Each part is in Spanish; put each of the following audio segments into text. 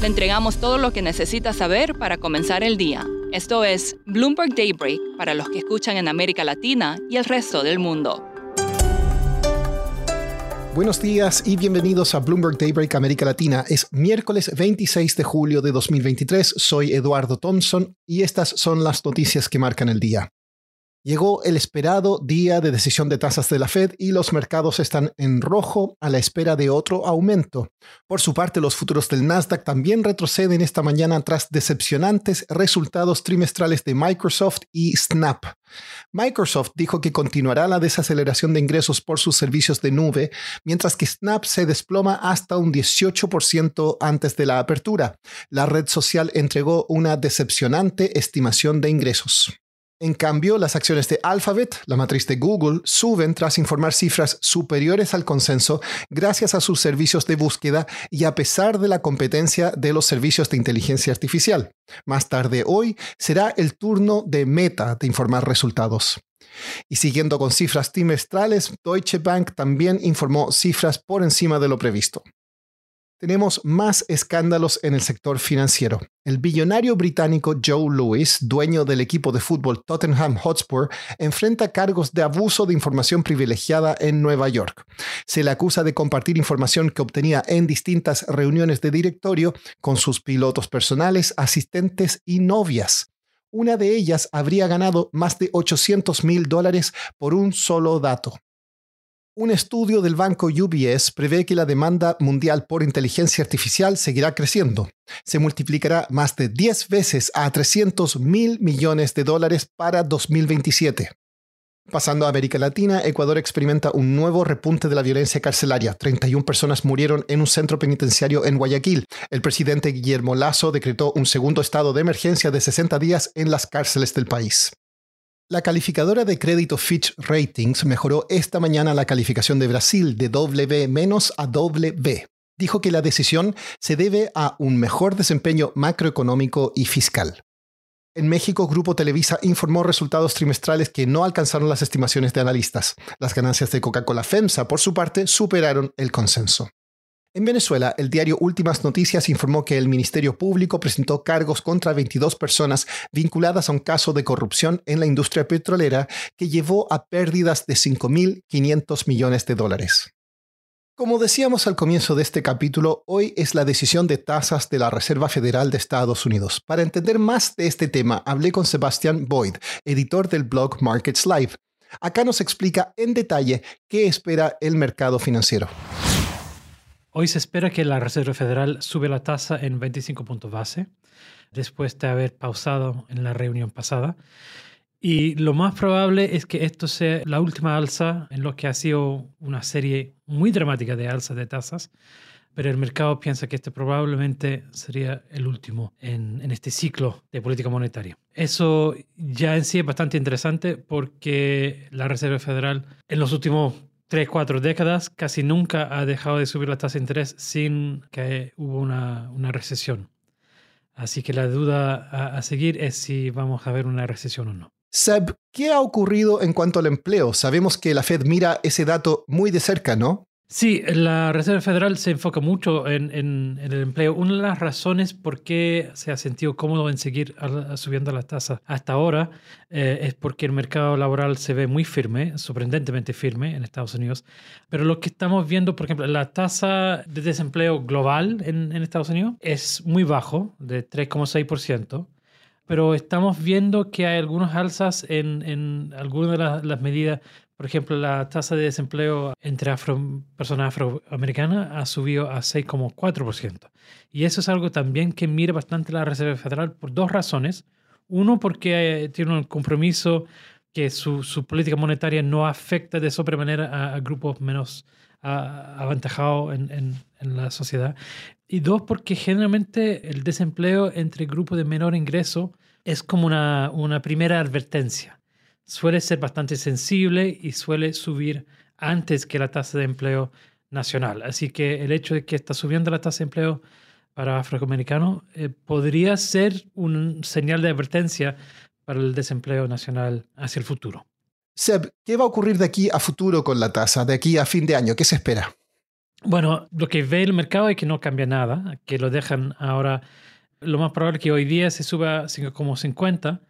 Le entregamos todo lo que necesita saber para comenzar el día. Esto es Bloomberg Daybreak para los que escuchan en América Latina y el resto del mundo. Buenos días y bienvenidos a Bloomberg Daybreak América Latina. Es miércoles 26 de julio de 2023. Soy Eduardo Thompson y estas son las noticias que marcan el día. Llegó el esperado día de decisión de tasas de la Fed y los mercados están en rojo a la espera de otro aumento. Por su parte, los futuros del Nasdaq también retroceden esta mañana tras decepcionantes resultados trimestrales de Microsoft y Snap. Microsoft dijo que continuará la desaceleración de ingresos por sus servicios de nube, mientras que Snap se desploma hasta un 18% antes de la apertura. La red social entregó una decepcionante estimación de ingresos. En cambio, las acciones de Alphabet, la matriz de Google, suben tras informar cifras superiores al consenso gracias a sus servicios de búsqueda y a pesar de la competencia de los servicios de inteligencia artificial. Más tarde hoy será el turno de Meta de informar resultados. Y siguiendo con cifras trimestrales, Deutsche Bank también informó cifras por encima de lo previsto tenemos más escándalos en el sector financiero. El billonario británico Joe Lewis, dueño del equipo de fútbol Tottenham Hotspur, enfrenta cargos de abuso de información privilegiada en Nueva York. Se le acusa de compartir información que obtenía en distintas reuniones de directorio con sus pilotos personales, asistentes y novias. Una de ellas habría ganado más de 800 mil dólares por un solo dato. Un estudio del banco UBS prevé que la demanda mundial por inteligencia artificial seguirá creciendo. Se multiplicará más de 10 veces a 300 mil millones de dólares para 2027. Pasando a América Latina, Ecuador experimenta un nuevo repunte de la violencia carcelaria. 31 personas murieron en un centro penitenciario en Guayaquil. El presidente Guillermo Lazo decretó un segundo estado de emergencia de 60 días en las cárceles del país. La calificadora de crédito Fitch Ratings mejoró esta mañana la calificación de Brasil de W- a W. Dijo que la decisión se debe a un mejor desempeño macroeconómico y fiscal. En México, Grupo Televisa informó resultados trimestrales que no alcanzaron las estimaciones de analistas. Las ganancias de Coca-Cola FEMSA, por su parte, superaron el consenso. En Venezuela, el diario Últimas Noticias informó que el Ministerio Público presentó cargos contra 22 personas vinculadas a un caso de corrupción en la industria petrolera que llevó a pérdidas de 5.500 millones de dólares. Como decíamos al comienzo de este capítulo, hoy es la decisión de tasas de la Reserva Federal de Estados Unidos. Para entender más de este tema, hablé con Sebastian Boyd, editor del blog Markets Live. Acá nos explica en detalle qué espera el mercado financiero. Hoy se espera que la Reserva Federal sube la tasa en 25 puntos base, después de haber pausado en la reunión pasada. Y lo más probable es que esto sea la última alza en lo que ha sido una serie muy dramática de alzas de tasas, pero el mercado piensa que este probablemente sería el último en, en, este ciclo de política monetaria. Eso ya en sí es bastante interesante porque la Reserva Federal en los últimos tres, cuatro décadas, casi nunca ha dejado de subir la tasa de interés sin que hubo una, una recesión. Así que la duda a, a, seguir es si vamos a ver una recesión o no. Seb, ¿qué ha ocurrido en cuanto al empleo? Sabemos que la Fed mira ese dato muy de cerca, ¿no? Sí, la Reserva Federal se enfoca mucho en, el empleo. Una de las razones por qué se ha sentido cómodo en seguir subiendo las tasas hasta ahora eh, es porque el mercado laboral se ve muy firme, sorprendentemente firme en Estados Unidos. Pero lo que estamos viendo, por ejemplo, la tasa de desempleo global en, Estados Unidos es muy bajo, de 3,6% pero estamos viendo que hay algunas alzas en, en algunas de las, medidas. Por ejemplo, la tasa de desempleo entre afro, personas afroamericanas ha subido a 6,4%. Y eso es algo también que mira bastante la Reserva Federal por dos razones. Uno, porque tiene un compromiso que su, su política monetaria no afecta de sobremanera a, a grupos menos avantajado en, en, la sociedad. Y dos, porque generalmente el desempleo entre grupos de menor ingreso es como una, una primera advertencia. Suele ser bastante sensible y suele subir antes que la tasa de empleo nacional. Así que el hecho de que está subiendo la tasa de empleo para afroamericanos eh, podría ser un señal de advertencia para el desempleo nacional hacia el futuro. Seb, ¿qué va a ocurrir de aquí a futuro con la tasa, de aquí a fin de año? ¿Qué se espera? Bueno, lo que ve el mercado es que no cambia nada, que lo dejan ahora. Lo más probable es que hoy día se suba como 50,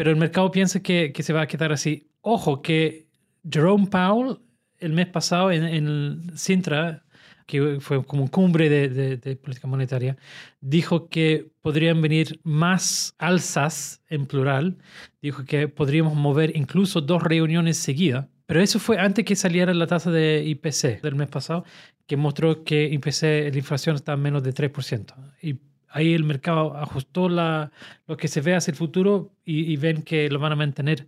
pero el mercado piensa que, que se va a quedar así. Ojo, que Jerome Powell el mes pasado en, en Sintra que fue como un cumbre de, política monetaria, dijo que podrían venir más alzas en plural, dijo que podríamos mover incluso dos reuniones seguidas. Pero eso fue antes que saliera la tasa de IPC del mes pasado, que mostró que IPC, la inflación está en menos de 3%. Y ahí el mercado ajustó la, lo que se ve hacia el futuro y, y ven que lo van a mantener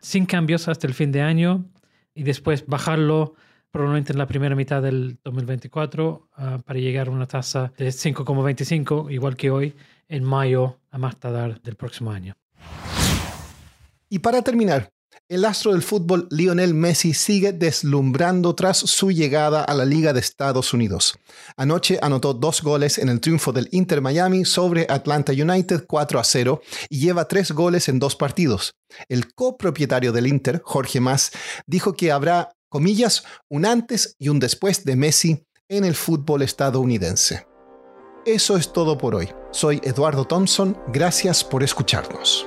sin cambios hasta el fin de año y después bajarlo probablemente en la primera mitad del 2024 ah, para llegar a una tasa de 5,25, igual que hoy, en mayo a más tardar del próximo año. Y para terminar, el astro del fútbol Lionel Messi sigue deslumbrando tras su llegada a la Liga de Estados Unidos. Anoche anotó dos goles en el triunfo del Inter Miami sobre Atlanta United 4 a 0 y lleva tres goles en dos partidos. El copropietario del Inter, Jorge Mas, dijo que habrá comillas, un antes y un después de Messi en el fútbol estadounidense. Eso es todo por hoy. Soy Eduardo Thompson, gracias por escucharnos.